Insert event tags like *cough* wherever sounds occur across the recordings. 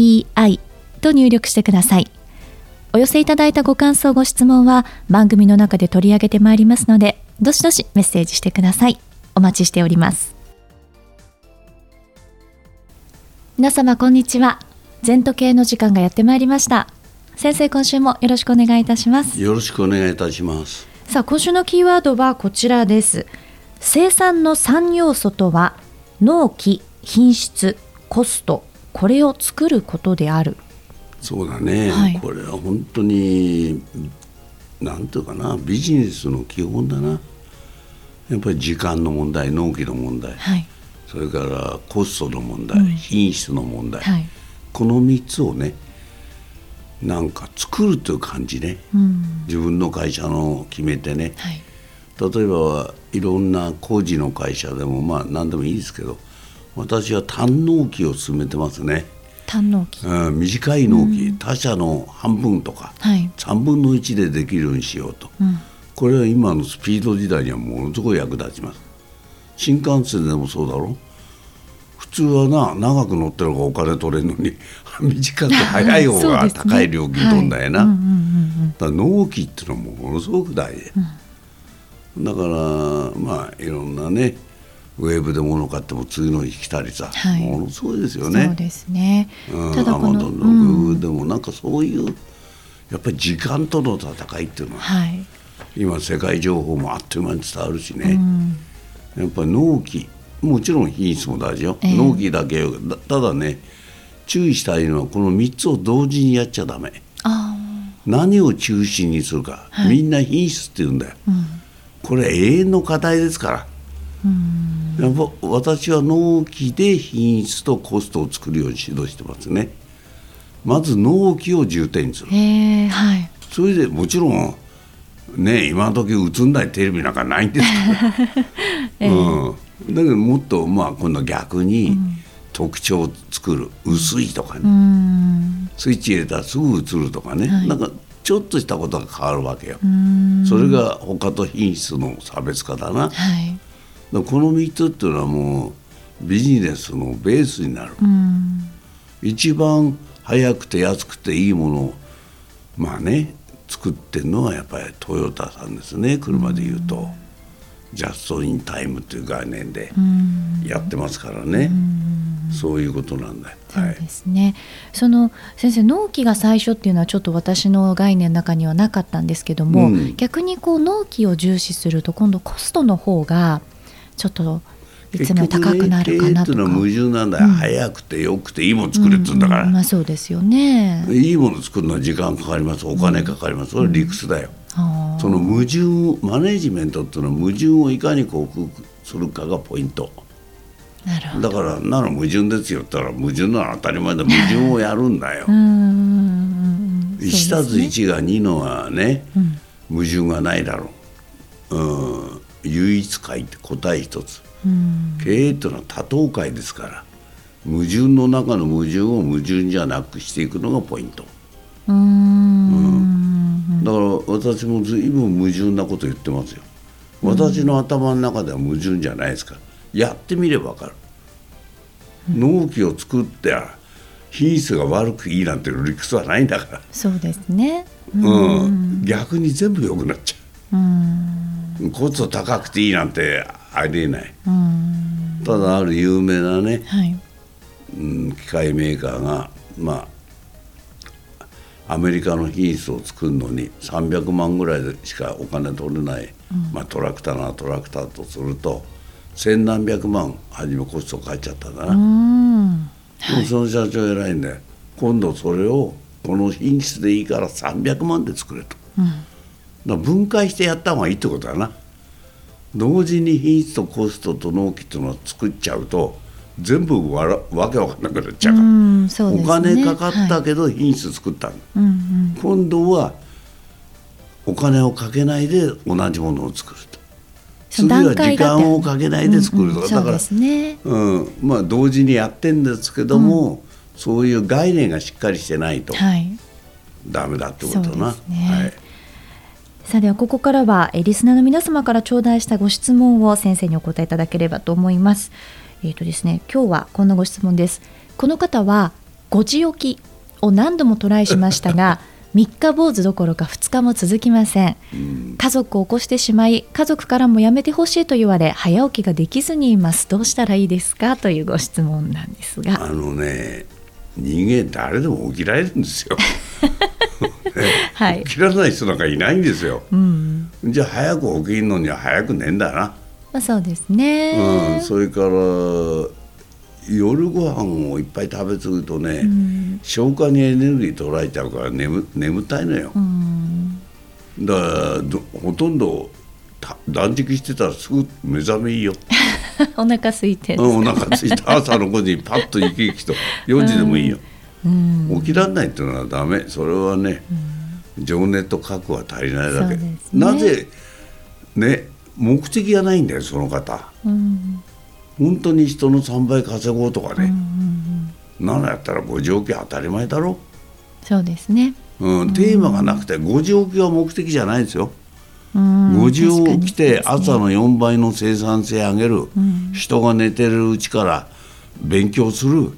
ZENTOKEIEI と入力してください。お寄せいただいたご感想、ご質問は番組の中で取り上げてまいりますので、どしどしメッセージしてください。お待ちしております。皆様、こんにちは。全時計の時間がやってまいりました。先生、今週もよろしくお願いいたします。よろしくお願いいたします。さあ、今週のキーワードはこちらです。生産の3要素とは納期品質コストこれを作ることである。そうだね、はい、これは本当になんていうかなビジネスの基本だな。やっぱり時間の問題納期の問題、はい、それからコストの問題、うん、品質の問題、はい、この3つをねなんか作るという感じね、うん、自分の会社の決めてね、はい。例えばいろんな工事の会社でもまあ何でもいいですけど私は単納期を進めてますね。単納期、うん、短い納期、うん、他社の半分とか、はい、3分の1でできるようにしようと、うん、これは今のスピード時代にはものすごい役立ちます。新幹線でもそうだろ？普通はな長く乗ってる方がお金取れるのに *laughs* 短く早い方が高い料金取んだよな、*laughs* 納期っていうのはものすごく大事、うん。だからまあいろんなねウェブで物買っても次の日来たりさ、はい、ものすごいですよね。そうですね。うん、ただこの、うん、でもなんかそういうやっぱり時間との戦いっていうのは、はい、今世界情報もあっという間に伝わるしね、うん、やっぱり納期もちろん品質も大事よ、えー、納期だけただね注意したいのはこの3つを同時にやっちゃダメ。何を中心にするか、はい、みんな品質って言うんだよ。うん。これ永遠の課題ですから。やっぱ私は納期で品質とコストを作るように指導してますね。まず納期を重点にする。はい、それでもちろんね今時映んないテレビなんかないんですから、*laughs* うん、だけどもっとまあ今度は逆に特徴を作る。薄いとかね、スイッチ入れたらすぐ映るとかね、はい、なんかちょっとしたことが変わるわけよ。それが他と品質の差別化だな。はい、だこの3つっていうのはもうビジネスのベースになる。一番早くて安くていいものをまあね作ってるのはやっぱりトヨタさんですね。車でいうと。ジャスト・イン・タイムという概念でやってますからね。そういうことなんだそうですね、はい、その先生納期が最初っていうのはちょっと私の概念の中にはなかったんですけども、うん、逆にこう納期を重視すると今度コストの方がちょっといつも高くなるかなとか。ね、矛盾なんだよ、うん、早くてよくていいもの作れっつうんだから、うん。うん、まあそうですよね。いいもの作るのは時間かかります。お金かかります、それは理屈だよ、その矛盾マネジメントっていうのは矛盾をいかに克服するかがポイント。だからなら矛盾ですよって言ったら矛盾なら当たり前で矛盾をやるんだよ。1たす1が2のはね、うん、矛盾がないだろう。うん、唯一解って答え一つ。経営っていうのは多等解ですから矛盾の中の矛盾を矛盾じゃなくしていくのがポイント。うん、だから私も随分矛盾なこと言ってますよ。私の頭の中では矛盾じゃないですから。やってみれば分かる、うん、納期を作って品質が悪くいいなんて理屈はないんだから。そうですね。うん、うん、逆に全部良くなっちゃう、うん、コスト高くていいなんてありえない、うん、ただある有名なね、はい。うん、機械メーカーがまあアメリカの品質を作るのに300万ぐらいでしかお金取れない、うん、まあ、トラクターなトラクターとすると千何百万初めコストかかっちゃったんだな、はい、その社長偉いんで今度それをこの品質でいいから300万で作れと、うん、だ分解してやった方がいいってことだな。同時に品質とコストと納期っていうのを作っちゃうと全部わらわけわかんなくなっちゃうから、うね、お金かかったけど品質作ったはいうんうん、今度はお金をかけないで同じものを作ると。次は時間をかけないで作るとか、だから、ね、うんまあ、同時にやってんですけども、うん、そういう概念がしっかりしてないと、はい、ダメだってことな。ね、はいさあではここからはリスナーの皆様から頂戴したご質問を先生にお答えいただければと思います。えーとですね、今日はこんなご質問です。この方は5時起きを何度もトライしましたが *laughs* 3日坊主どころか2日も続きません、家族を起こしてしまい家族からもやめてほしいと言われ早起きができずにいます。どうしたらいいですかというご質問なんですが。あのね人間誰でも起きられるんですよ *laughs* *laughs* はい、起きらない人なんかいないんですよ、うん、じゃあ早く起きるのには早く寝んだな、まあ、そうですね、うん、それから夜ご飯をいっぱい食べ過ぎるとね、うん、消化にエネルギー取られちゃうから眠眠たいのよ、うん、だからほとんど断食してたらすぐ目覚めいいよ。*laughs* お腹空いて、うん、お腹空いて朝の5時にパッと生き生きと4時でもいいよ、うん、起きられないっていうのはダメ。それはね、うん、情熱と覚は足りないだけ、ね、なぜね目的がないんだよその方、うん。本当に人の3倍稼ごうとかね、うんうんうん、7やったら5時起き当たり前だろ。そうですね、うん、テーマがなくて5時起きは目的じゃないですよ、5時起きて朝の4倍の生産性上げる、人が寝てるうちから勉強する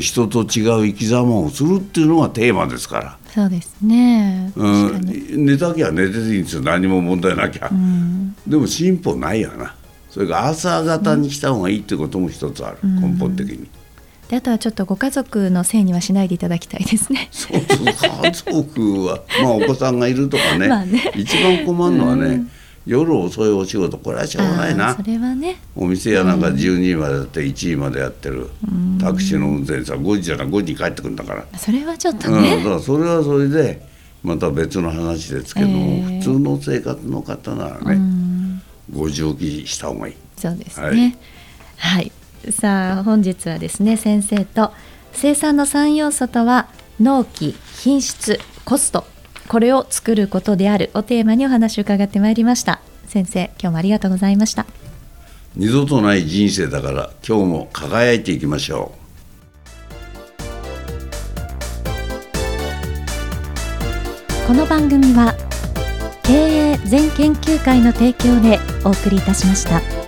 人と違う生き様をするっていうのがテーマですから。そうですね、うん、寝たきゃ寝てていいんですよ。何も問題なきゃ、うん、でも進歩ないやな。それから朝方にした方がいいってことも一つある、うん、根本的に。であとはちょっとご家族のせいにはしないでいただきたいですね。そうそう家族は。まあお子さんがいるとかね。*laughs* ね、一番困るのはね、うん、夜遅いお仕事これはしょうがないな。それはね。お店やなんか12時までやって1時までやってる、うん、タクシーの運転手さん5時じゃない5時に帰ってくるんだから。それはちょっとね、うん、だからそれはそれでまた別の話ですけども、えー、普通の生活の方ならね、うん、5時起きした方がいい。そうですね。はい、はい、さあ本日はですね先生と生産の3要素とは納期、品質、コストこれを作ることであるをテーマにお話を伺ってまいりました。先生今日もありがとうございました。二度とない人生だから今日も輝いていきましょう。この番組は経営全研究会の提供でお送りいたしました。